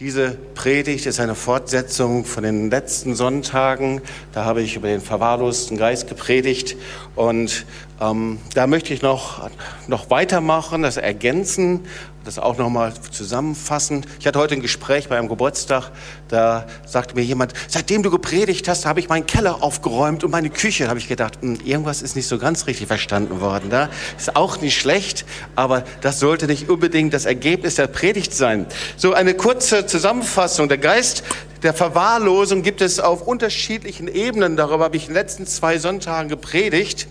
Diese Predigt ist eine Fortsetzung von den letzten Sonntagen. Da habe ich über den verwahrlosten Geist gepredigt. Und ähm, da möchte ich noch, noch weitermachen, das ergänzen, das auch nochmal zusammenfassen. Ich hatte heute ein Gespräch bei einem Geburtstag. Da sagte mir jemand, seitdem du gepredigt hast, habe ich meinen Keller aufgeräumt und meine Küche. Da habe ich gedacht, hm, irgendwas ist nicht so ganz richtig verstanden worden. Da ist auch nicht schlecht, aber das sollte nicht unbedingt das Ergebnis der Predigt sein. So eine kurze Zusammenfassung. Der Geist der Verwahrlosung gibt es auf unterschiedlichen Ebenen. Darüber habe ich in den letzten zwei Sonntagen gepredigt.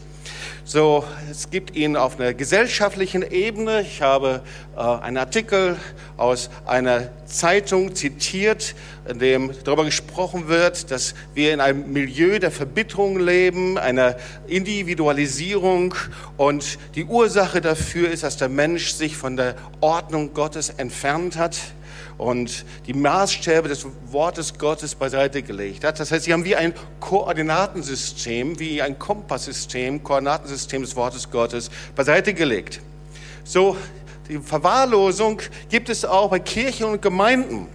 So, es gibt ihn auf einer gesellschaftlichen Ebene. Ich habe äh, einen Artikel aus einer Zeitung zitiert, in dem darüber gesprochen wird, dass wir in einem Milieu der Verbitterung leben, einer Individualisierung und die Ursache dafür ist, dass der Mensch sich von der Ordnung Gottes entfernt hat und die Maßstäbe des Wortes Gottes beiseite gelegt hat. Das heißt, sie haben wie ein Koordinatensystem, wie ein Kompasssystem, Koordinatensystem des Wortes Gottes beiseite gelegt. So, die Verwahrlosung gibt es auch bei Kirchen und Gemeinden.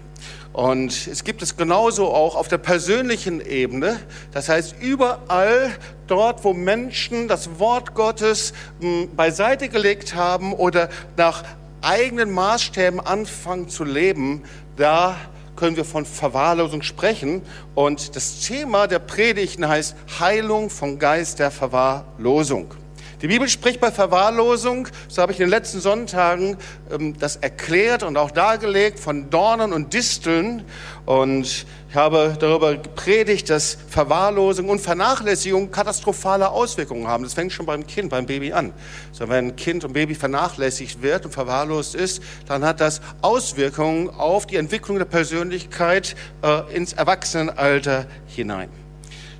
Und es gibt es genauso auch auf der persönlichen Ebene. Das heißt, überall dort, wo Menschen das Wort Gottes hm, beiseite gelegt haben oder nach eigenen Maßstäben anfangen zu leben, da können wir von Verwahrlosung sprechen. Und das Thema der Predigten heißt Heilung vom Geist der Verwahrlosung. Die Bibel spricht bei Verwahrlosung, so habe ich in den letzten Sonntagen ähm, das erklärt und auch dargelegt, von Dornen und Disteln. Und ich habe darüber gepredigt, dass Verwahrlosung und Vernachlässigung katastrophale Auswirkungen haben. Das fängt schon beim Kind, beim Baby an. So, wenn ein Kind und Baby vernachlässigt wird und verwahrlost ist, dann hat das Auswirkungen auf die Entwicklung der Persönlichkeit äh, ins Erwachsenenalter hinein.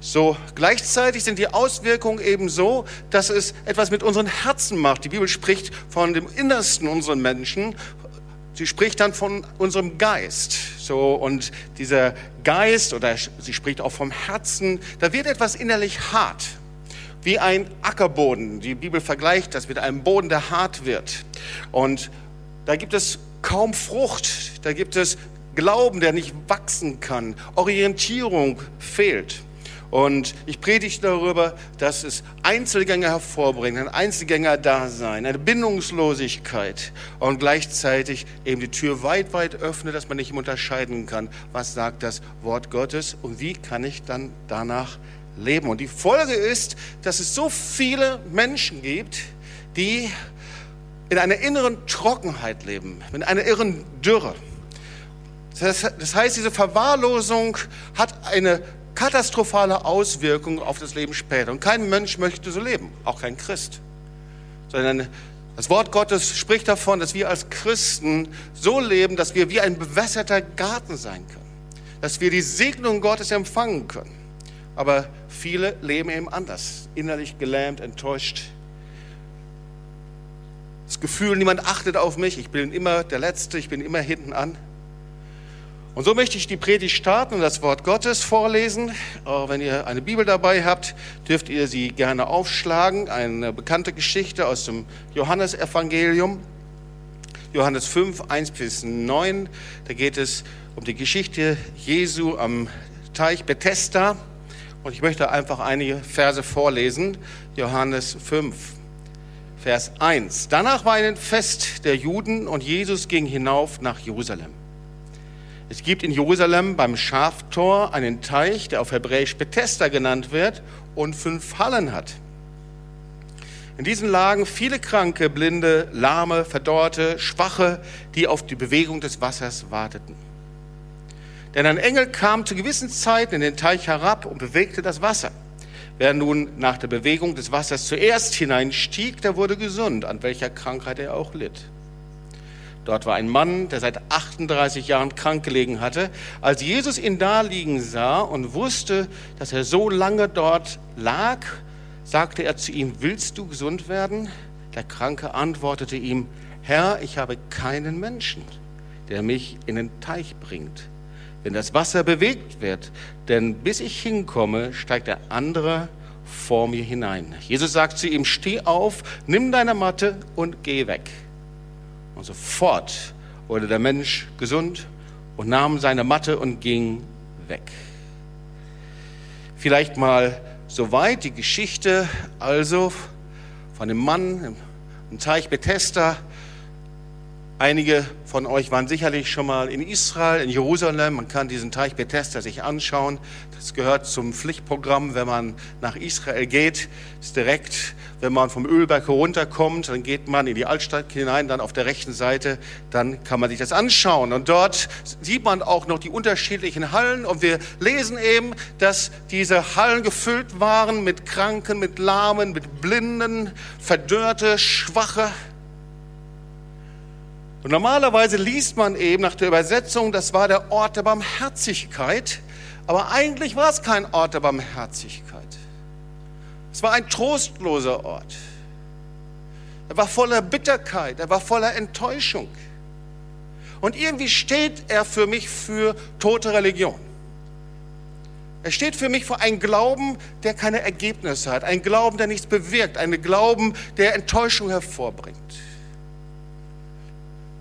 So, gleichzeitig sind die Auswirkungen eben so, dass es etwas mit unseren Herzen macht. Die Bibel spricht von dem Innersten unserer Menschen. Sie spricht dann von unserem Geist. So, und dieser Geist, oder sie spricht auch vom Herzen, da wird etwas innerlich hart. Wie ein Ackerboden. Die Bibel vergleicht das mit einem Boden, der hart wird. Und da gibt es kaum Frucht. Da gibt es Glauben, der nicht wachsen kann. Orientierung fehlt. Und ich predige darüber, dass es Einzelgänger hervorbringt, ein Einzelgänger-Dasein, eine Bindungslosigkeit und gleichzeitig eben die Tür weit, weit öffnet, dass man nicht unterscheiden kann, was sagt das Wort Gottes und wie kann ich dann danach leben. Und die Folge ist, dass es so viele Menschen gibt, die in einer inneren Trockenheit leben, in einer inneren Dürre. Das heißt, diese Verwahrlosung hat eine katastrophale Auswirkungen auf das Leben später. Und kein Mensch möchte so leben, auch kein Christ. Sondern das Wort Gottes spricht davon, dass wir als Christen so leben, dass wir wie ein bewässerter Garten sein können. Dass wir die Segnung Gottes empfangen können. Aber viele leben eben anders. Innerlich gelähmt, enttäuscht. Das Gefühl, niemand achtet auf mich. Ich bin immer der Letzte, ich bin immer hinten an. Und so möchte ich die Predigt starten und das Wort Gottes vorlesen. Wenn ihr eine Bibel dabei habt, dürft ihr sie gerne aufschlagen. Eine bekannte Geschichte aus dem Johannesevangelium. Johannes 5, 1 bis 9. Da geht es um die Geschichte Jesu am Teich Bethesda. Und ich möchte einfach einige Verse vorlesen. Johannes 5, Vers 1. Danach war ein Fest der Juden und Jesus ging hinauf nach Jerusalem. Es gibt in Jerusalem beim Schaftor einen Teich, der auf Hebräisch Bethesda genannt wird und fünf Hallen hat. In diesen lagen viele Kranke, Blinde, Lahme, Verdorrte, Schwache, die auf die Bewegung des Wassers warteten. Denn ein Engel kam zu gewissen Zeiten in den Teich herab und bewegte das Wasser. Wer nun nach der Bewegung des Wassers zuerst hineinstieg, der wurde gesund, an welcher Krankheit er auch litt. Dort war ein Mann, der seit 38 Jahren krank gelegen hatte. Als Jesus ihn da liegen sah und wusste, dass er so lange dort lag, sagte er zu ihm, willst du gesund werden? Der Kranke antwortete ihm, Herr, ich habe keinen Menschen, der mich in den Teich bringt, wenn das Wasser bewegt wird. Denn bis ich hinkomme, steigt der andere vor mir hinein. Jesus sagt zu ihm, steh auf, nimm deine Matte und geh weg. Und sofort wurde der Mensch gesund und nahm seine Matte und ging weg. Vielleicht mal soweit die Geschichte also von dem Mann im Teich Bethesda. Einige von euch waren sicherlich schon mal in Israel, in Jerusalem. Man kann diesen Teich Bethesda sich anschauen. Das gehört zum Pflichtprogramm, wenn man nach Israel geht. Das ist direkt, wenn man vom Ölberg herunterkommt, dann geht man in die Altstadt hinein, dann auf der rechten Seite, dann kann man sich das anschauen. Und dort sieht man auch noch die unterschiedlichen Hallen. Und wir lesen eben, dass diese Hallen gefüllt waren mit Kranken, mit Lahmen, mit Blinden, Verdörrte, Schwache. Und normalerweise liest man eben nach der Übersetzung, das war der Ort der Barmherzigkeit. Aber eigentlich war es kein Ort der Barmherzigkeit. Es war ein trostloser Ort. Er war voller Bitterkeit, er war voller Enttäuschung. Und irgendwie steht er für mich für tote Religion. Er steht für mich für einen Glauben, der keine Ergebnisse hat, einen Glauben, der nichts bewirkt, einen Glauben, der Enttäuschung hervorbringt.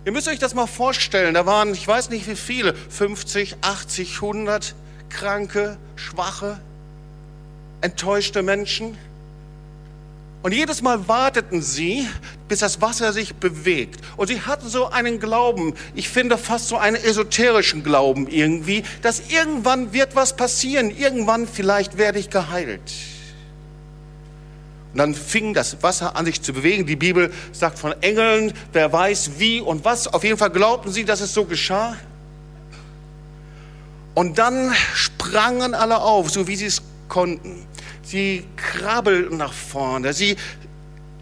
Ihr müsst euch das mal vorstellen, da waren, ich weiß nicht wie viele, 50, 80, 100 kranke, schwache, enttäuschte Menschen. Und jedes Mal warteten sie, bis das Wasser sich bewegt. Und sie hatten so einen Glauben, ich finde fast so einen esoterischen Glauben irgendwie, dass irgendwann wird was passieren, irgendwann vielleicht werde ich geheilt. Und dann fing das Wasser an sich zu bewegen. Die Bibel sagt von Engeln, wer weiß wie und was. Auf jeden Fall glaubten sie, dass es so geschah. Und dann sprangen alle auf, so wie sie es konnten. Sie krabbelten nach vorne, sie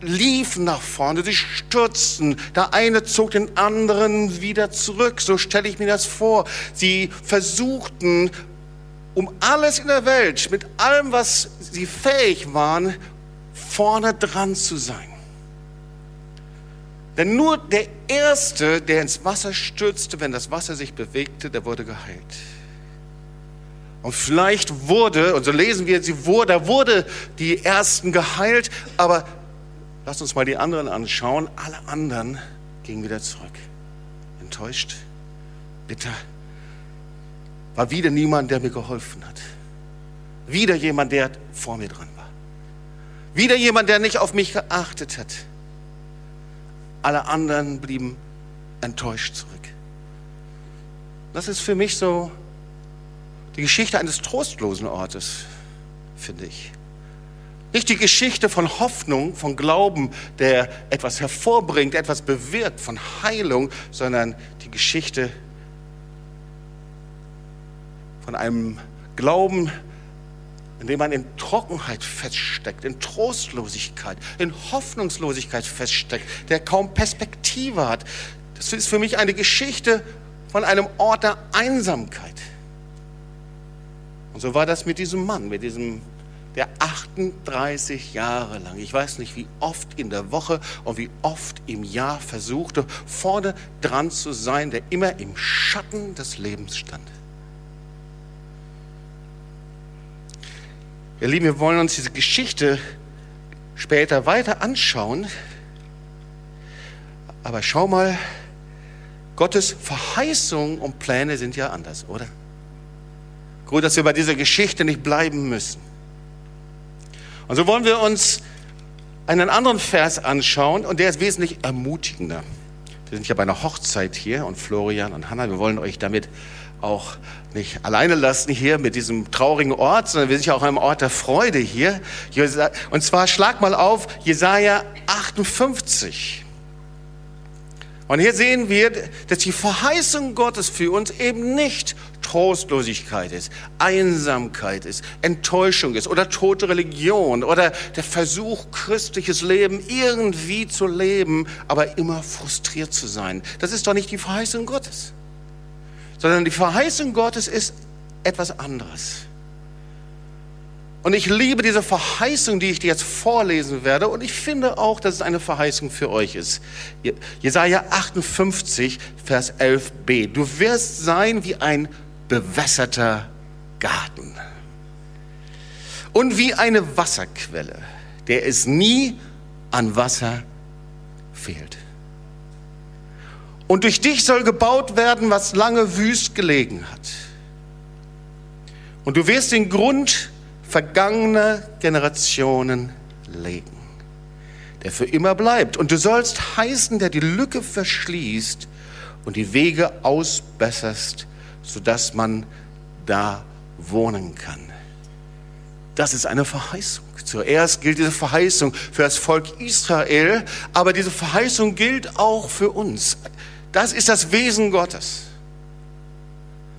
liefen nach vorne, sie stürzten. Der eine zog den anderen wieder zurück, so stelle ich mir das vor. Sie versuchten, um alles in der Welt, mit allem, was sie fähig waren, vorne dran zu sein. Denn nur der Erste, der ins Wasser stürzte, wenn das Wasser sich bewegte, der wurde geheilt. Und vielleicht wurde, und so lesen wir, sie wurde, da wurde die Ersten geheilt, aber lasst uns mal die anderen anschauen. Alle anderen gingen wieder zurück. Enttäuscht, bitter. War wieder niemand, der mir geholfen hat. Wieder jemand, der vor mir dran. Wieder jemand, der nicht auf mich geachtet hat. Alle anderen blieben enttäuscht zurück. Das ist für mich so die Geschichte eines trostlosen Ortes, finde ich. Nicht die Geschichte von Hoffnung, von Glauben, der etwas hervorbringt, etwas bewirkt, von Heilung, sondern die Geschichte von einem Glauben, in dem man in Trockenheit feststeckt, in Trostlosigkeit, in Hoffnungslosigkeit feststeckt, der kaum Perspektive hat. Das ist für mich eine Geschichte von einem Ort der Einsamkeit. Und so war das mit diesem Mann, mit diesem, der 38 Jahre lang, ich weiß nicht wie oft in der Woche und wie oft im Jahr versuchte, vorne dran zu sein, der immer im Schatten des Lebens stand. Ihr Lieben, wir wollen uns diese Geschichte später weiter anschauen. Aber schau mal, Gottes Verheißungen und Pläne sind ja anders, oder? Gut, dass wir bei dieser Geschichte nicht bleiben müssen. Und so wollen wir uns einen anderen Vers anschauen und der ist wesentlich ermutigender. Wir sind ja bei einer Hochzeit hier und Florian und Hanna, wir wollen euch damit auch nicht alleine lassen hier mit diesem traurigen Ort, sondern wir sind ja auch einem Ort der Freude hier. Und zwar schlag mal auf Jesaja 58. Und hier sehen wir, dass die Verheißung Gottes für uns eben nicht Trostlosigkeit ist, Einsamkeit ist, Enttäuschung ist oder tote Religion oder der Versuch, christliches Leben irgendwie zu leben, aber immer frustriert zu sein. Das ist doch nicht die Verheißung Gottes, sondern die Verheißung Gottes ist etwas anderes. Und ich liebe diese Verheißung, die ich dir jetzt vorlesen werde. Und ich finde auch, dass es eine Verheißung für euch ist. Jesaja 58, Vers 11b. Du wirst sein wie ein bewässerter Garten und wie eine Wasserquelle, der es nie an Wasser fehlt. Und durch dich soll gebaut werden, was lange wüst gelegen hat. Und du wirst den Grund vergangener Generationen legen, der für immer bleibt. Und du sollst heißen, der die Lücke verschließt und die Wege ausbesserst, sodass man da wohnen kann. Das ist eine Verheißung. Zuerst gilt diese Verheißung für das Volk Israel, aber diese Verheißung gilt auch für uns. Das ist das Wesen Gottes.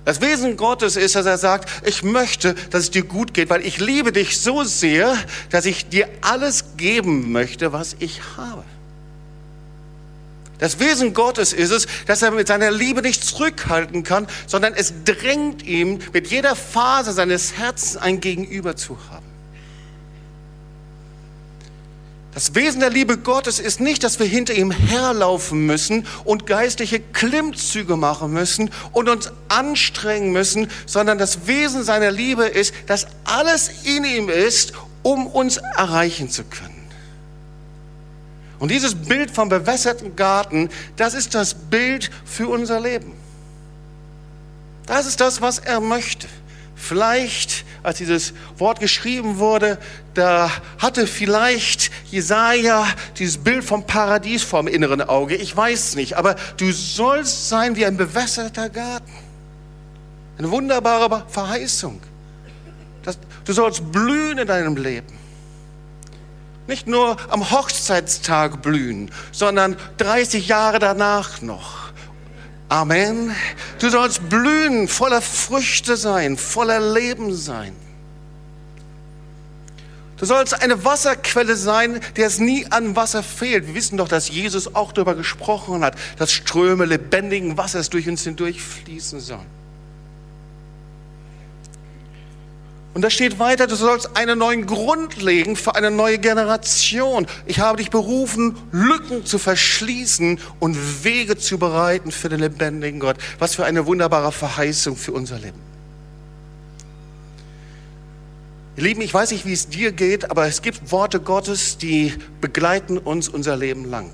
Das Wesen Gottes ist, dass er sagt, ich möchte, dass es dir gut geht, weil ich liebe dich so sehr, dass ich dir alles geben möchte, was ich habe. Das Wesen Gottes ist es, dass er mit seiner Liebe nicht zurückhalten kann, sondern es drängt ihm, mit jeder Phase seines Herzens ein Gegenüber zu haben. Das Wesen der Liebe Gottes ist nicht, dass wir hinter ihm herlaufen müssen und geistliche Klimmzüge machen müssen und uns anstrengen müssen, sondern das Wesen seiner Liebe ist, dass alles in ihm ist, um uns erreichen zu können. Und dieses Bild vom bewässerten Garten, das ist das Bild für unser Leben. Das ist das, was er möchte. Vielleicht, als dieses Wort geschrieben wurde, da hatte vielleicht Jesaja dieses Bild vom Paradies vor dem inneren Auge. Ich weiß nicht, aber du sollst sein wie ein bewässerter Garten. Eine wunderbare Verheißung. du sollst blühen in deinem Leben. Nicht nur am Hochzeitstag blühen, sondern 30 Jahre danach noch. Amen. Du sollst blühen, voller Früchte sein, voller Leben sein. Du sollst eine Wasserquelle sein, der es nie an Wasser fehlt. Wir wissen doch, dass Jesus auch darüber gesprochen hat, dass Ströme lebendigen Wassers durch uns hindurch fließen sollen. Und da steht weiter, du sollst einen neuen Grund legen für eine neue Generation. Ich habe dich berufen, Lücken zu verschließen und Wege zu bereiten für den lebendigen Gott. Was für eine wunderbare Verheißung für unser Leben. Ihr Lieben, ich weiß nicht, wie es dir geht, aber es gibt Worte Gottes, die begleiten uns unser Leben lang.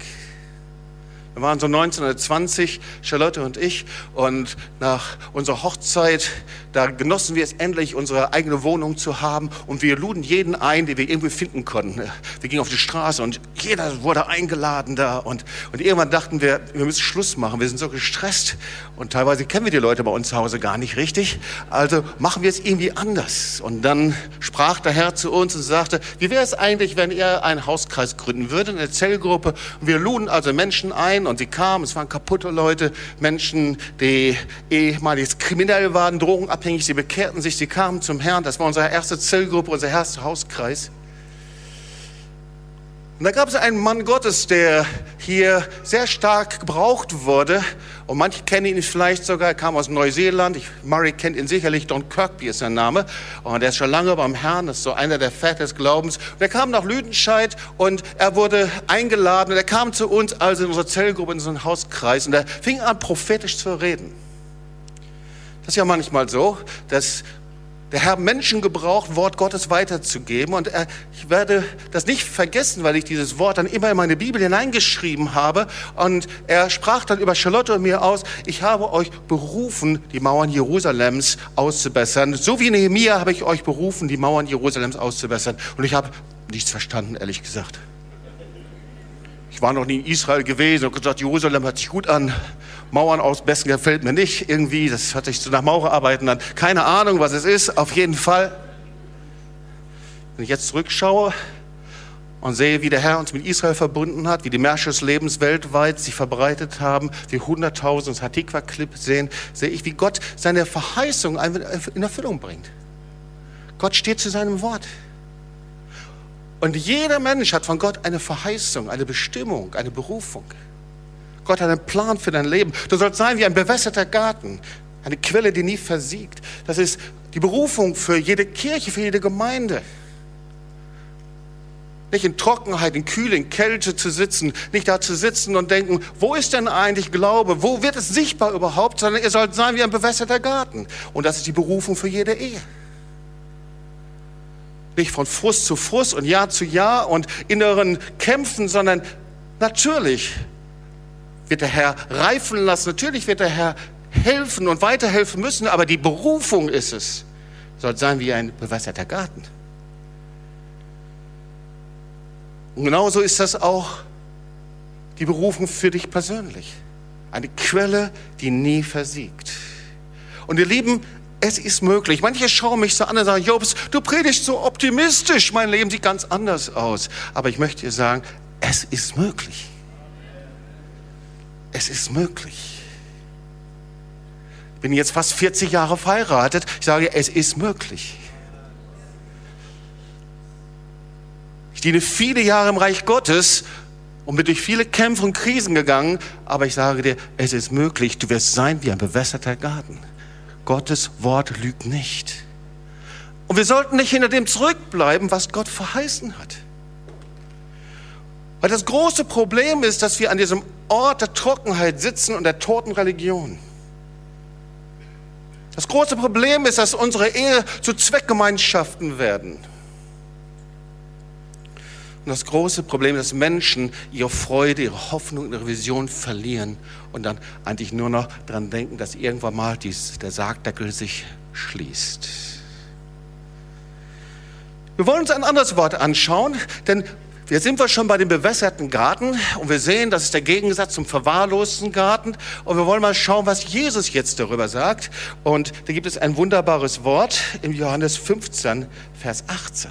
Wir waren so 1920, Charlotte und ich, und nach unserer Hochzeit, da genossen wir es endlich, unsere eigene Wohnung zu haben, und wir luden jeden ein, den wir irgendwie finden konnten. Wir gingen auf die Straße und jeder wurde eingeladen da, und, und irgendwann dachten wir, wir müssen Schluss machen, wir sind so gestresst, und teilweise kennen wir die Leute bei uns zu Hause gar nicht richtig, also machen wir es irgendwie anders. Und dann sprach der Herr zu uns und sagte, wie wäre es eigentlich, wenn ihr einen Hauskreis gründen würdet, eine Zellgruppe, und wir luden also Menschen ein, und sie kamen, es waren kaputte Leute, Menschen, die ehemalig kriminell waren, drogenabhängig, sie bekehrten sich, sie kamen zum Herrn. Das war unsere erste Zellgruppe, unser erster Hauskreis. Und da gab es einen Mann Gottes, der hier sehr stark gebraucht wurde. Und manche kennen ihn vielleicht sogar, er kam aus Neuseeland. Ich, Murray kennt ihn sicherlich, Don Kirkby ist sein Name. Und er ist schon lange beim Herrn, ist so einer der Väter des Glaubens. Und er kam nach Lüdenscheid und er wurde eingeladen. Und er kam zu uns, also in unsere Zellgruppe, in unseren Hauskreis. Und er fing an, prophetisch zu reden. Das ist ja manchmal so, dass der Herr Menschen gebraucht, Wort Gottes weiterzugeben. Und er, ich werde das nicht vergessen, weil ich dieses Wort dann immer in meine Bibel hineingeschrieben habe. Und er sprach dann über Charlotte und mir aus, ich habe euch berufen, die Mauern Jerusalems auszubessern. So wie Nehemiah habe ich euch berufen, die Mauern Jerusalems auszubessern. Und ich habe nichts verstanden, ehrlich gesagt. Ich war noch nie in Israel gewesen und gesagt, Jerusalem hört sich gut an. Mauern ausbessern gefällt mir nicht irgendwie. Das hört sich so nach Maurerarbeiten an. Keine Ahnung, was es ist. Auf jeden Fall. Wenn ich jetzt zurückschaue und sehe, wie der Herr uns mit Israel verbunden hat, wie die Märsche des Lebens weltweit sich verbreitet haben, wie hunderttausend das Hatikwa-Clip sehen, sehe ich, wie Gott seine Verheißung in Erfüllung bringt. Gott steht zu seinem Wort. Und jeder Mensch hat von Gott eine Verheißung, eine Bestimmung, eine Berufung. Gott hat einen Plan für dein Leben. Du sollst sein wie ein bewässerter Garten, eine Quelle, die nie versiegt. Das ist die Berufung für jede Kirche, für jede Gemeinde. Nicht in Trockenheit, in Kühle, in Kälte zu sitzen, nicht da zu sitzen und denken, wo ist denn eigentlich Glaube? Wo wird es sichtbar überhaupt? Sondern ihr sollt sein wie ein bewässerter Garten. Und das ist die Berufung für jede Ehe nicht von Frust zu Frust und Jahr zu Jahr und inneren Kämpfen, sondern natürlich wird der Herr reifen lassen. Natürlich wird der Herr helfen und weiterhelfen müssen, aber die Berufung ist es. Soll sein wie ein bewässerter Garten. Und genauso ist das auch die Berufung für dich persönlich. Eine Quelle, die nie versiegt. Und ihr Lieben, es ist möglich. Manche schauen mich so an und sagen, Jobs, du predigst so optimistisch, mein Leben sieht ganz anders aus. Aber ich möchte dir sagen, es ist möglich. Es ist möglich. Ich bin jetzt fast 40 Jahre verheiratet. Ich sage, es ist möglich. Ich diene viele Jahre im Reich Gottes und bin durch viele Kämpfe und Krisen gegangen. Aber ich sage dir, es ist möglich. Du wirst sein wie ein bewässerter Garten. Gottes Wort lügt nicht. Und wir sollten nicht hinter dem zurückbleiben, was Gott verheißen hat. Weil das große Problem ist, dass wir an diesem Ort der Trockenheit sitzen und der toten Religion. Das große Problem ist, dass unsere Ehe zu Zweckgemeinschaften werden. Und das große Problem ist, dass Menschen ihre Freude, ihre Hoffnung, ihre Vision verlieren und dann eigentlich nur noch daran denken, dass irgendwann mal dies, der Sargdeckel sich schließt. Wir wollen uns ein anderes Wort anschauen, denn wir sind wir schon bei dem bewässerten Garten und wir sehen, das ist der Gegensatz zum verwahrlosten Garten. Und wir wollen mal schauen, was Jesus jetzt darüber sagt. Und da gibt es ein wunderbares Wort im Johannes 15, Vers 18.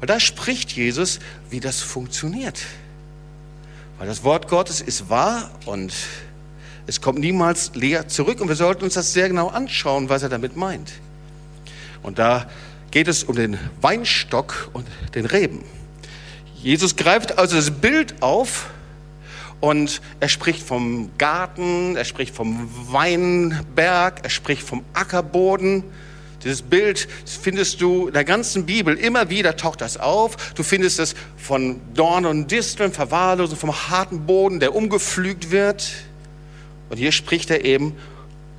Und da spricht Jesus, wie das funktioniert. Weil das Wort Gottes ist wahr und es kommt niemals leer zurück. Und wir sollten uns das sehr genau anschauen, was er damit meint. Und da geht es um den Weinstock und den Reben. Jesus greift also das Bild auf und er spricht vom Garten, er spricht vom Weinberg, er spricht vom Ackerboden. Dieses Bild findest du in der ganzen Bibel, immer wieder taucht das auf. Du findest es von Dorn und Disteln, Verwahrlosen, vom harten Boden, der umgepflügt wird. Und hier spricht er eben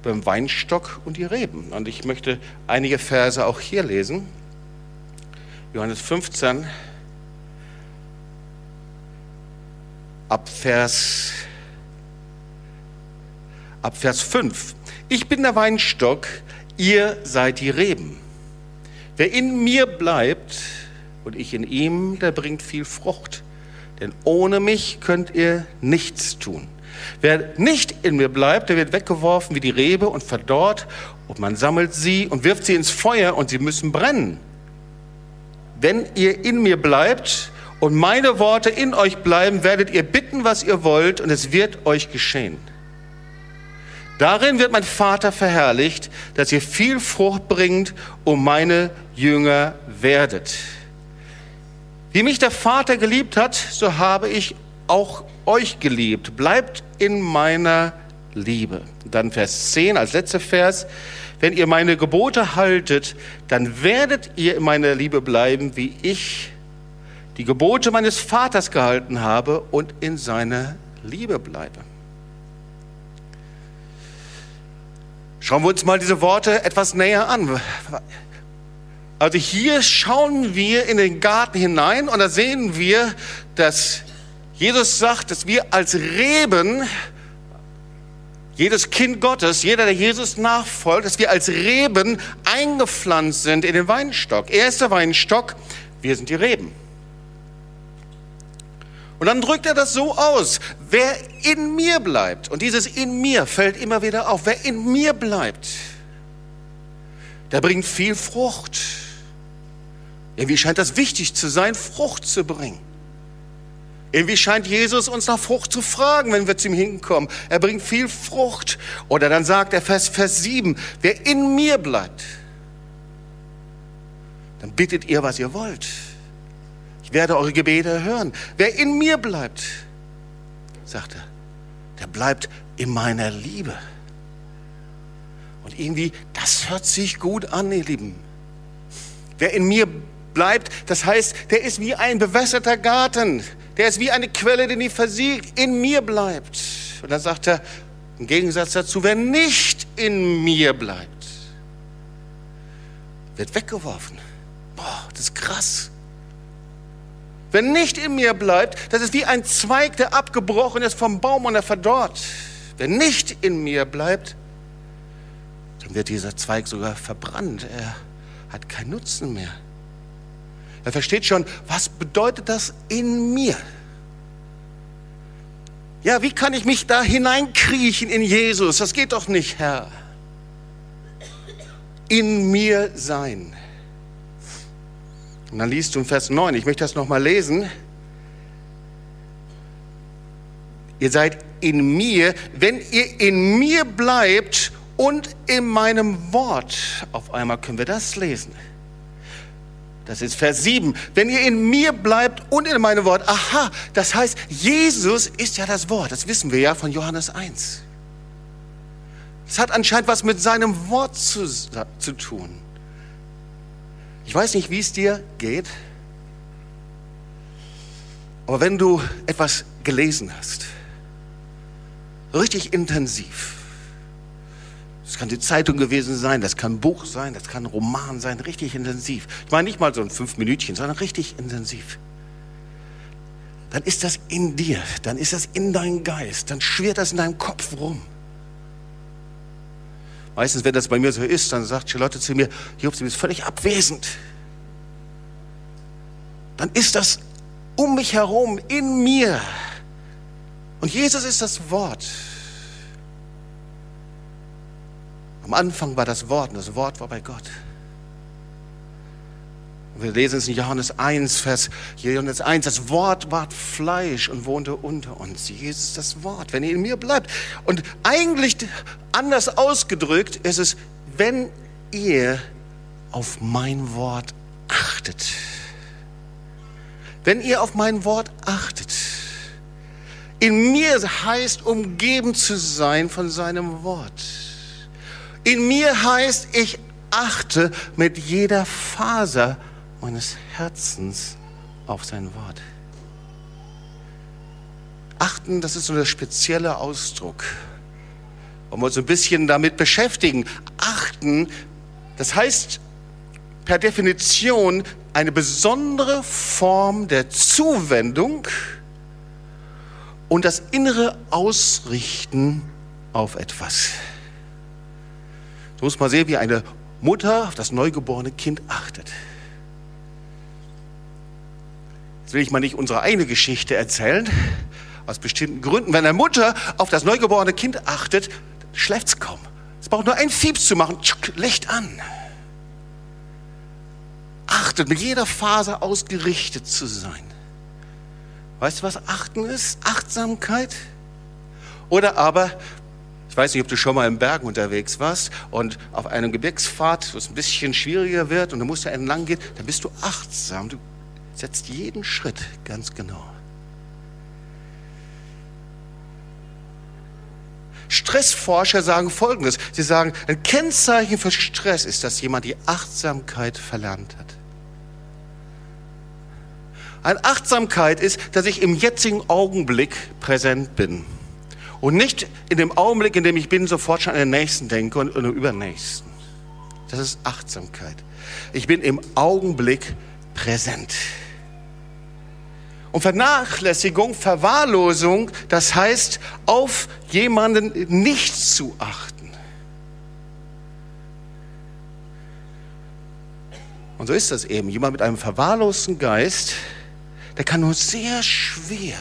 beim Weinstock und die Reben. Und ich möchte einige Verse auch hier lesen. Johannes 15, ab Vers, ab Vers 5. Ich bin der Weinstock, ihr seid die Reben. Wer in mir bleibt und ich in ihm, der bringt viel Frucht. Denn ohne mich könnt ihr nichts tun. Wer nicht in mir bleibt, der wird weggeworfen wie die Rebe und verdorrt und man sammelt sie und wirft sie ins Feuer und sie müssen brennen. Wenn ihr in mir bleibt und meine Worte in euch bleiben, werdet ihr bitten, was ihr wollt, und es wird euch geschehen. Darin wird mein Vater verherrlicht, dass ihr viel Frucht bringt und meine Jünger werdet. Wie mich der Vater geliebt hat, so habe ich auch euch geliebt. Bleibt in meiner Liebe. Dann Vers 10 als letzter Vers. Wenn ihr meine Gebote haltet, dann werdet ihr in meiner Liebe bleiben, wie ich die Gebote meines Vaters gehalten habe und in seiner Liebe bleibe. Schauen wir uns mal diese Worte etwas näher an. Also hier schauen wir in den Garten hinein und da sehen wir, dass Jesus sagt, dass wir als Reben, jedes Kind Gottes, jeder, der Jesus nachfolgt, dass wir als Reben eingepflanzt sind in den Weinstock. Er ist der Weinstock, wir sind die Reben. Und dann drückt er das so aus, wer in mir bleibt, und dieses in mir fällt immer wieder auf, wer in mir bleibt, der bringt viel Frucht. Irgendwie scheint das wichtig zu sein, Frucht zu bringen. Irgendwie scheint Jesus uns nach Frucht zu fragen, wenn wir zu ihm hinkommen. Er bringt viel Frucht. Oder dann sagt er Vers, Vers 7, wer in mir bleibt, dann bittet ihr, was ihr wollt werde eure Gebete hören. Wer in mir bleibt, sagt er, der bleibt in meiner Liebe. Und irgendwie, das hört sich gut an, ihr Lieben. Wer in mir bleibt, das heißt, der ist wie ein bewässerter Garten. Der ist wie eine Quelle, die nie versiegt, in mir bleibt. Und dann sagt er, im Gegensatz dazu, wer nicht in mir bleibt, wird weggeworfen. Boah, das ist krass. Wenn nicht in mir bleibt, das ist wie ein Zweig, der abgebrochen ist vom Baum und er verdorrt. Wenn nicht in mir bleibt, dann wird dieser Zweig sogar verbrannt. Er hat keinen Nutzen mehr. Er versteht schon, was bedeutet das in mir? Ja, wie kann ich mich da hineinkriechen in Jesus? Das geht doch nicht, Herr. In mir sein. Und dann liest du in Vers 9, ich möchte das nochmal lesen. Ihr seid in mir, wenn ihr in mir bleibt und in meinem Wort. Auf einmal können wir das lesen. Das ist Vers 7. Wenn ihr in mir bleibt und in meinem Wort. Aha, das heißt, Jesus ist ja das Wort. Das wissen wir ja von Johannes 1. Es hat anscheinend was mit seinem Wort zu, zu tun. Ich weiß nicht, wie es dir geht, aber wenn du etwas gelesen hast, richtig intensiv, das kann die Zeitung gewesen sein, das kann ein Buch sein, das kann ein Roman sein, richtig intensiv. Ich meine nicht mal so ein fünf Minütchen, sondern richtig intensiv. Dann ist das in dir, dann ist das in deinem Geist, dann schwirrt das in deinem Kopf rum. Meistens, wenn das bei mir so ist, dann sagt Charlotte zu mir, Jobs, du bist völlig abwesend. Dann ist das um mich herum, in mir. Und Jesus ist das Wort. Am Anfang war das Wort und das Wort war bei Gott. Wir lesen es in Johannes 1, Vers Johannes 1, das Wort ward Fleisch und wohnte unter uns. Jesus das Wort, wenn ihr in mir bleibt. Und eigentlich anders ausgedrückt ist es, wenn ihr auf mein Wort achtet. Wenn ihr auf mein Wort achtet. In mir heißt umgeben zu sein von seinem Wort. In mir heißt, ich achte mit jeder Faser meines Herzens auf sein Wort. Achten, das ist so der spezielle Ausdruck. Wollen wir uns ein bisschen damit beschäftigen. Achten, das heißt per Definition eine besondere Form der Zuwendung und das innere Ausrichten auf etwas. Du musst mal sehen, wie eine Mutter auf das neugeborene Kind achtet. Will ich mal nicht unsere eigene Geschichte erzählen, aus bestimmten Gründen. Wenn eine Mutter auf das neugeborene Kind achtet, schläft es kaum. Es braucht nur ein Fieps zu machen, tschuck, Licht an. Achtet, mit jeder Faser ausgerichtet zu sein. Weißt du, was Achten ist? Achtsamkeit? Oder aber ich weiß nicht, ob du schon mal im Bergen unterwegs warst und auf einem Gebirgspfad, wo es ein bisschen schwieriger wird und du musst da entlang gehen, dann bist du achtsam. Du setzt jeden Schritt ganz genau. Stressforscher sagen Folgendes. Sie sagen, ein Kennzeichen für Stress ist, dass jemand die Achtsamkeit verlernt hat. Eine Achtsamkeit ist, dass ich im jetzigen Augenblick präsent bin. Und nicht in dem Augenblick, in dem ich bin, sofort schon an den Nächsten denke und, und den Übernächsten. Das ist Achtsamkeit. Ich bin im Augenblick präsent. Und Vernachlässigung, Verwahrlosung, das heißt, auf jemanden nicht zu achten. Und so ist das eben. Jemand mit einem verwahrlosten Geist, der kann nur sehr schwer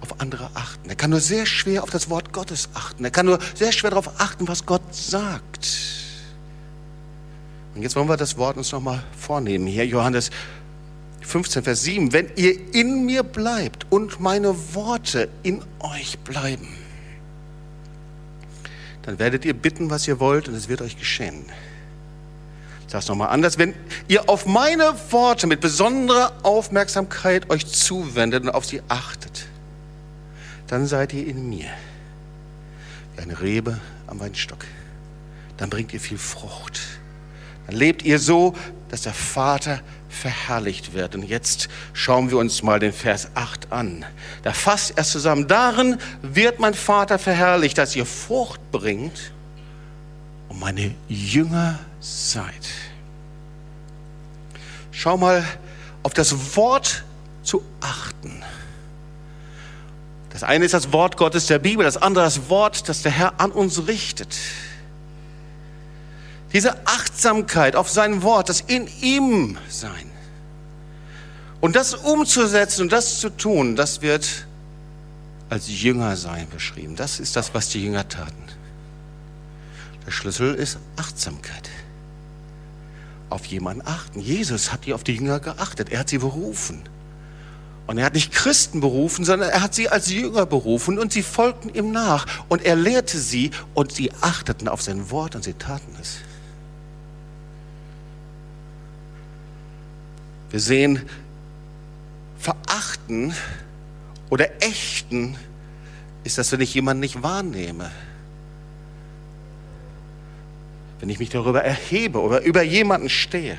auf andere achten. Er kann nur sehr schwer auf das Wort Gottes achten. Er kann nur sehr schwer darauf achten, was Gott sagt. Und jetzt wollen wir das Wort uns nochmal vornehmen. Hier Johannes 15, Vers 7. Wenn ihr in mir bleibt und meine Worte in euch bleiben, dann werdet ihr bitten, was ihr wollt und es wird euch geschehen. Ich sage es nochmal anders. Wenn ihr auf meine Worte mit besonderer Aufmerksamkeit euch zuwendet und auf sie achtet, dann seid ihr in mir wie eine Rebe am Weinstock. Dann bringt ihr viel Frucht. Dann lebt ihr so, dass der Vater verherrlicht wird. Und jetzt schauen wir uns mal den Vers 8 an. Da fasst er zusammen. Darin wird mein Vater verherrlicht, dass ihr Frucht bringt und meine Jünger seid. Schau mal auf das Wort zu achten. Das eine ist das Wort Gottes der Bibel, das andere das Wort, das der Herr an uns richtet. Diese Achtsamkeit auf sein Wort, das in ihm sein. Und das umzusetzen und das zu tun, das wird als Jünger sein beschrieben. Das ist das, was die Jünger taten. Der Schlüssel ist Achtsamkeit. Auf jemanden achten. Jesus hat die auf die Jünger geachtet. Er hat sie berufen. Und er hat nicht Christen berufen, sondern er hat sie als Jünger berufen und sie folgten ihm nach. Und er lehrte sie und sie achteten auf sein Wort und sie taten es. Wir sehen, verachten oder ächten ist das, wenn ich jemanden nicht wahrnehme. Wenn ich mich darüber erhebe oder über jemanden stehe.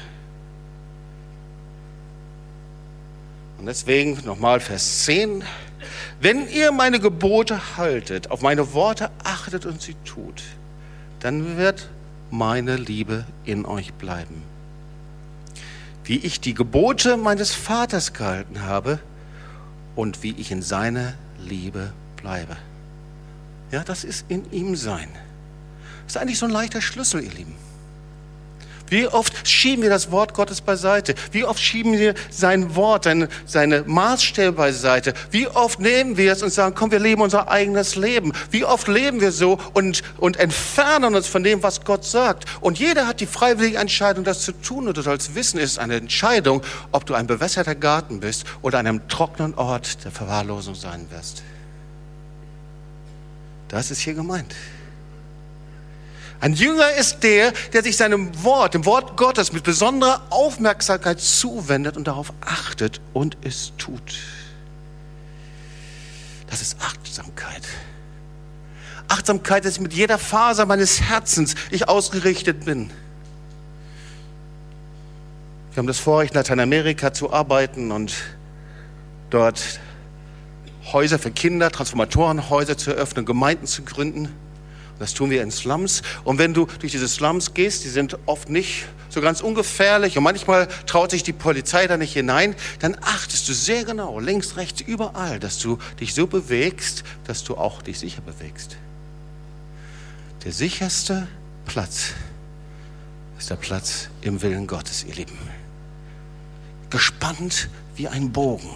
Und deswegen nochmal Vers 10. Wenn ihr meine Gebote haltet, auf meine Worte achtet und sie tut, dann wird meine Liebe in euch bleiben. Wie ich die Gebote meines Vaters gehalten habe und wie ich in seiner Liebe bleibe. Ja, das ist in ihm sein. Das ist eigentlich so ein leichter Schlüssel, ihr Lieben. Wie oft schieben wir das Wort Gottes beiseite? Wie oft schieben wir sein Wort, seine, seine Maßstäbe beiseite? Wie oft nehmen wir es und sagen, komm, wir leben unser eigenes Leben? Wie oft leben wir so und, und entfernen uns von dem, was Gott sagt? Und jeder hat die freiwillige Entscheidung, das zu tun. Und du sollst wissen, es ist eine Entscheidung, ob du ein bewässerter Garten bist oder an einem trockenen Ort der Verwahrlosung sein wirst. Das ist hier gemeint. Ein Jünger ist der, der sich seinem Wort, dem Wort Gottes mit besonderer Aufmerksamkeit zuwendet und darauf achtet und es tut. Das ist Achtsamkeit. Achtsamkeit ist mit jeder Faser meines Herzens ich ausgerichtet bin. Wir haben das Vorrecht, in Lateinamerika zu arbeiten und dort Häuser für Kinder, Transformatorenhäuser zu eröffnen, Gemeinden zu gründen. Das tun wir in Slums. Und wenn du durch diese Slums gehst, die sind oft nicht so ganz ungefährlich und manchmal traut sich die Polizei da nicht hinein, dann achtest du sehr genau, links, rechts, überall, dass du dich so bewegst, dass du auch dich sicher bewegst. Der sicherste Platz ist der Platz im Willen Gottes, ihr Lieben. Gespannt wie ein Bogen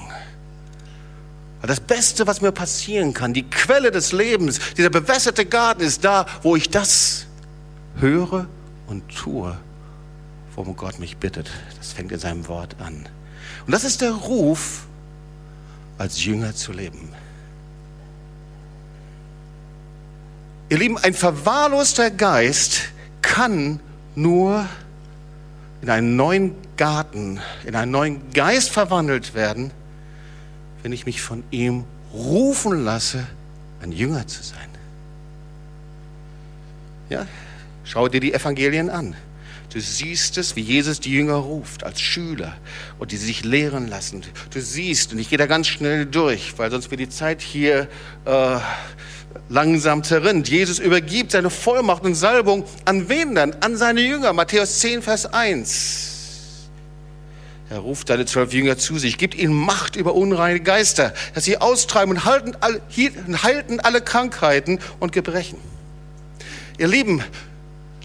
das Beste, was mir passieren kann, die Quelle des Lebens, dieser bewässerte Garten ist da, wo ich das höre und tue, worum Gott mich bittet. Das fängt in seinem Wort an. Und das ist der Ruf, als Jünger zu leben. Ihr Lieben, ein verwahrloster Geist kann nur in einen neuen Garten, in einen neuen Geist verwandelt werden, wenn ich mich von ihm rufen lasse, ein Jünger zu sein. Ja, schau dir die Evangelien an. Du siehst es, wie Jesus die Jünger ruft als Schüler und die sich lehren lassen. Du siehst, und ich gehe da ganz schnell durch, weil sonst wird die Zeit hier äh, langsam zerrinnt. Jesus übergibt seine Vollmacht und Salbung an wen dann? An seine Jünger. Matthäus 10, Vers 1. Er ruft seine zwölf Jünger zu sich, gibt ihnen Macht über unreine Geister, dass sie austreiben und halten alle, halten alle Krankheiten und Gebrechen. Ihr Lieben,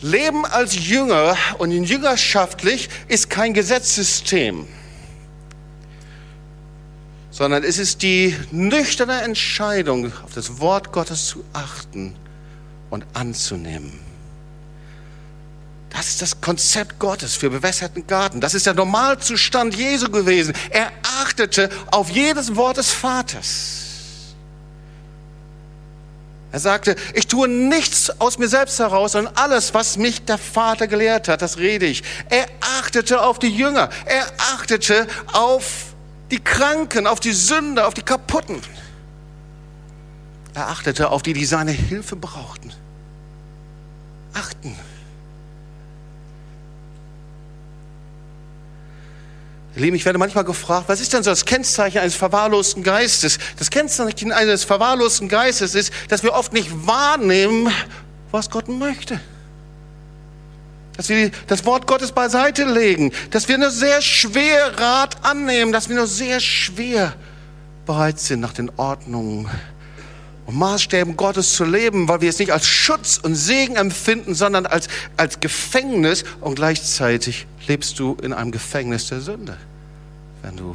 Leben als Jünger und jüngerschaftlich ist kein Gesetzessystem, sondern es ist die nüchterne Entscheidung, auf das Wort Gottes zu achten und anzunehmen. Das ist das Konzept Gottes für bewässerten Garten. Das ist der Normalzustand Jesu gewesen. Er achtete auf jedes Wort des Vaters. Er sagte, ich tue nichts aus mir selbst heraus, sondern alles, was mich der Vater gelehrt hat, das rede ich. Er achtete auf die Jünger. Er achtete auf die Kranken, auf die Sünder, auf die Kaputten. Er achtete auf die, die seine Hilfe brauchten. Achten. Ihr Lieben, ich werde manchmal gefragt, was ist denn so das Kennzeichen eines verwahrlosten Geistes? Das Kennzeichen eines verwahrlosten Geistes ist, dass wir oft nicht wahrnehmen, was Gott möchte. dass wir das Wort Gottes beiseite legen, dass wir nur sehr schwer Rat annehmen, dass wir nur sehr schwer bereit sind, nach den Ordnungen und Maßstäben Gottes zu leben, weil wir es nicht als Schutz und Segen empfinden, sondern als, als Gefängnis und gleichzeitig lebst du in einem Gefängnis der Sünde, wenn du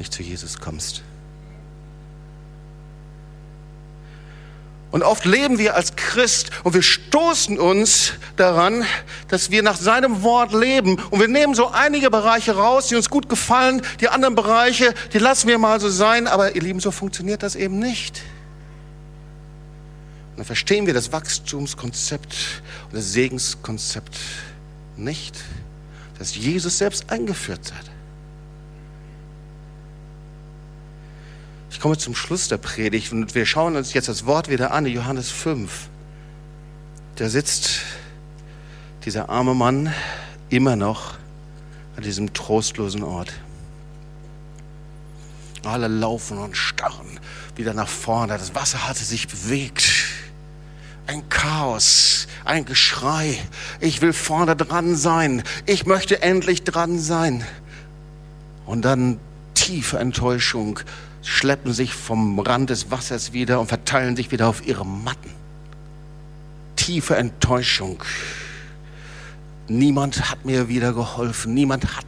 nicht zu Jesus kommst. Und oft leben wir als Christ und wir stoßen uns daran, dass wir nach seinem Wort leben. Und wir nehmen so einige Bereiche raus, die uns gut gefallen. Die anderen Bereiche, die lassen wir mal so sein. Aber ihr Lieben, so funktioniert das eben nicht. Dann verstehen wir das Wachstumskonzept und das Segenskonzept nicht, das Jesus selbst eingeführt hat. Ich komme zum Schluss der Predigt und wir schauen uns jetzt das Wort wieder an, Johannes 5. Da sitzt dieser arme Mann immer noch an diesem trostlosen Ort. Alle laufen und starren wieder nach vorne. Das Wasser hatte sich bewegt. Ein Chaos, ein Geschrei. Ich will vorne dran sein. Ich möchte endlich dran sein. Und dann tiefe Enttäuschung schleppen sich vom Rand des Wassers wieder und verteilen sich wieder auf ihre Matten. Tiefe Enttäuschung. Niemand hat mir wieder geholfen. Niemand hat,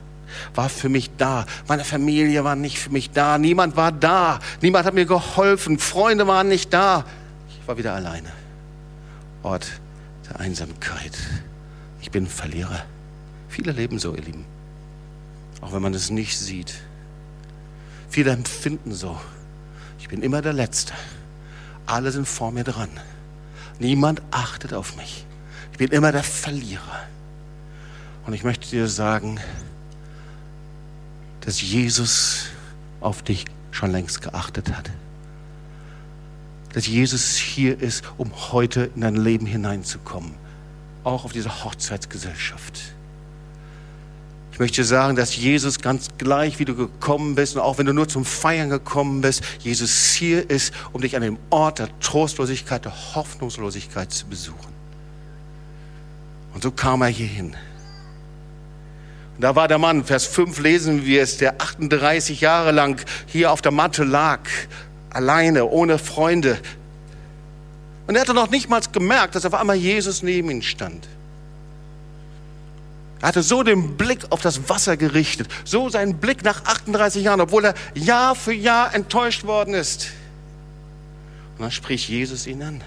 war für mich da. Meine Familie war nicht für mich da. Niemand war da. Niemand hat mir geholfen. Freunde waren nicht da. Ich war wieder alleine. Ort der Einsamkeit. Ich bin Verlierer. Viele leben so, ihr Lieben. Auch wenn man es nicht sieht. Viele empfinden so. Ich bin immer der Letzte. Alle sind vor mir dran. Niemand achtet auf mich. Ich bin immer der Verlierer. Und ich möchte dir sagen, dass Jesus auf dich schon längst geachtet hat. Dass Jesus hier ist, um heute in dein Leben hineinzukommen. Auch auf diese Hochzeitsgesellschaft möchte sagen, dass Jesus ganz gleich, wie du gekommen bist und auch wenn du nur zum Feiern gekommen bist, Jesus hier ist, um dich an dem Ort der Trostlosigkeit, der Hoffnungslosigkeit zu besuchen. Und so kam er hierhin. Und da war der Mann, Vers 5 lesen wir es, der 38 Jahre lang hier auf der Matte lag, alleine, ohne Freunde. Und er hatte noch nicht mal gemerkt, dass auf einmal Jesus neben ihm stand. Er hatte so den Blick auf das Wasser gerichtet, so seinen Blick nach 38 Jahren, obwohl er Jahr für Jahr enttäuscht worden ist. Und dann spricht Jesus ihn an.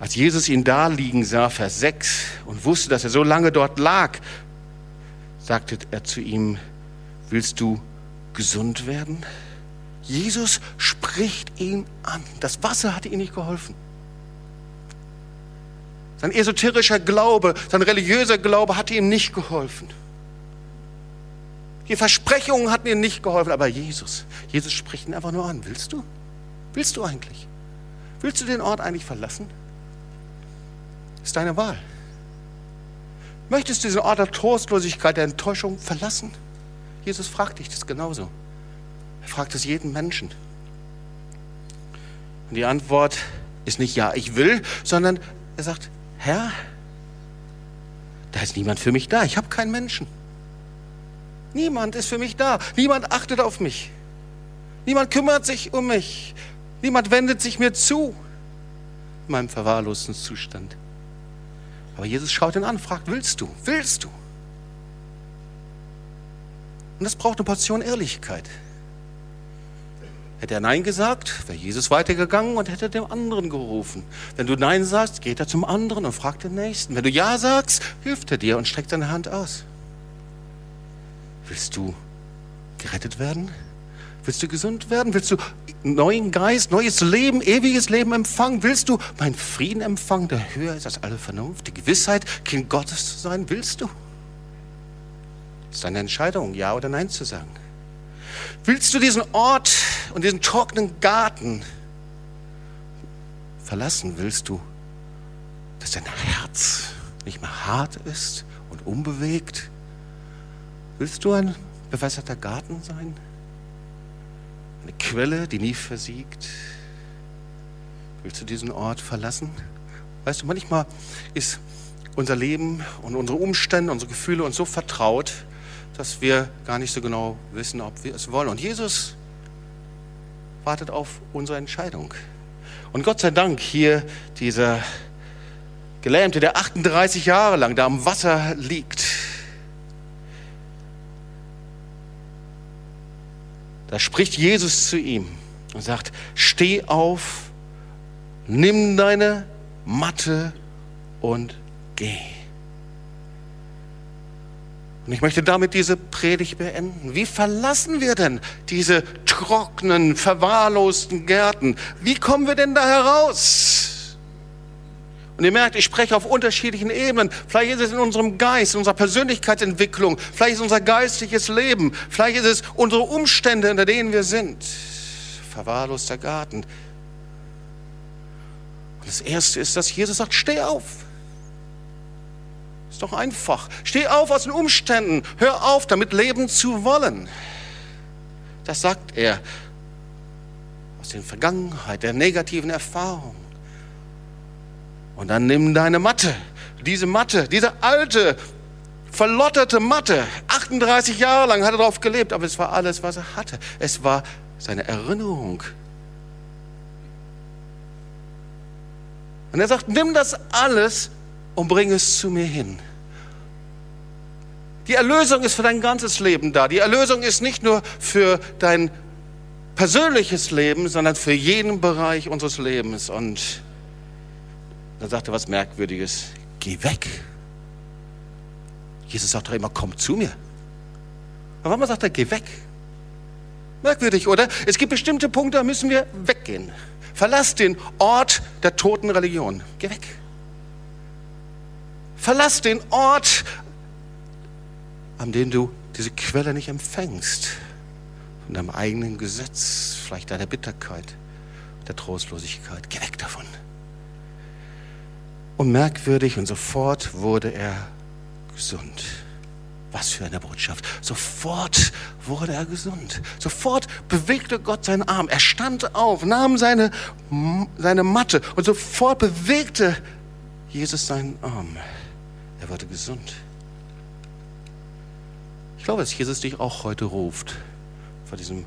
Als Jesus ihn da liegen sah, Vers 6, und wusste, dass er so lange dort lag, sagte er zu ihm, willst du gesund werden? Jesus spricht ihn an. Das Wasser hatte ihm nicht geholfen. Sein esoterischer Glaube, sein religiöser Glaube hatte ihm nicht geholfen. Die Versprechungen hatten ihm nicht geholfen, aber Jesus, Jesus spricht ihn einfach nur an. Willst du? Willst du eigentlich? Willst du den Ort eigentlich verlassen? Ist deine Wahl. Möchtest du diesen Ort der Trostlosigkeit, der Enttäuschung verlassen? Jesus fragt dich das genauso. Er fragt es jeden Menschen. Und die Antwort ist nicht ja, ich will, sondern er sagt, Herr, da ist niemand für mich da. Ich habe keinen Menschen. Niemand ist für mich da. Niemand achtet auf mich. Niemand kümmert sich um mich. Niemand wendet sich mir zu in meinem verwahrlosten Zustand. Aber Jesus schaut ihn an, fragt, willst du? Willst du? Und das braucht eine Portion Ehrlichkeit. Hätte er Nein gesagt, wäre Jesus weitergegangen und hätte dem anderen gerufen. Wenn du Nein sagst, geht er zum anderen und fragt den Nächsten. Wenn du Ja sagst, hilft er dir und streckt seine Hand aus. Willst du gerettet werden? Willst du gesund werden? Willst du neuen Geist, neues Leben, ewiges Leben empfangen? Willst du meinen Frieden empfangen, der höher ist als alle Vernunft? Die Gewissheit, Kind Gottes zu sein? Willst du? Ist deine Entscheidung, Ja oder Nein zu sagen. Willst du diesen Ort und diesen trockenen Garten verlassen? Willst du, dass dein Herz nicht mehr hart ist und unbewegt? Willst du ein bewässerter Garten sein? Eine Quelle, die nie versiegt. Willst du diesen Ort verlassen? Weißt du, manchmal ist unser Leben und unsere Umstände, unsere Gefühle uns so vertraut, dass wir gar nicht so genau wissen, ob wir es wollen. Und Jesus wartet auf unsere Entscheidung. Und Gott sei Dank hier dieser Gelähmte, der 38 Jahre lang da am Wasser liegt. Da spricht Jesus zu ihm und sagt, steh auf, nimm deine Matte und geh. Und ich möchte damit diese Predigt beenden. Wie verlassen wir denn diese trockenen, verwahrlosten Gärten? Wie kommen wir denn da heraus? Und ihr merkt, ich spreche auf unterschiedlichen Ebenen. Vielleicht ist es in unserem Geist, in unserer Persönlichkeitsentwicklung, vielleicht ist es unser geistliches Leben, vielleicht ist es unsere Umstände, unter denen wir sind. Verwahrloster Garten. Und das Erste ist, dass Jesus sagt, steh auf. Ist doch einfach. Steh auf aus den Umständen. Hör auf, damit leben zu wollen. Das sagt er aus der Vergangenheit, der negativen Erfahrung. Und dann nimm deine Matte, diese Matte, diese alte, verlotterte Matte. 38 Jahre lang hat er darauf gelebt, aber es war alles, was er hatte. Es war seine Erinnerung. Und er sagt, nimm das alles und bring es zu mir hin. Die Erlösung ist für dein ganzes Leben da. Die Erlösung ist nicht nur für dein persönliches Leben, sondern für jeden Bereich unseres Lebens. Und dann sagt er was Merkwürdiges. Geh weg. Jesus sagt doch immer, komm zu mir. Aber warum sagt er, geh weg? Merkwürdig, oder? Es gibt bestimmte Punkte, da müssen wir weggehen. Verlass den Ort der toten Religion. Geh weg. Verlass den Ort an dem du diese Quelle nicht empfängst. Von deinem eigenen Gesetz, vielleicht deiner Bitterkeit, der Trostlosigkeit. Geh weg davon. Und merkwürdig und sofort wurde er gesund. Was für eine Botschaft. Sofort wurde er gesund. Sofort bewegte Gott seinen Arm. Er stand auf, nahm seine, seine Matte und sofort bewegte Jesus seinen Arm. Er wurde gesund glaube, dass Jesus dich auch heute ruft vor diesem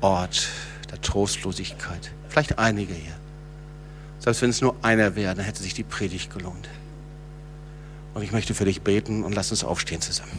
Ort der Trostlosigkeit. Vielleicht einige hier. Selbst wenn es nur einer wäre, dann hätte sich die Predigt gelohnt. Und ich möchte für dich beten und lass uns aufstehen zusammen.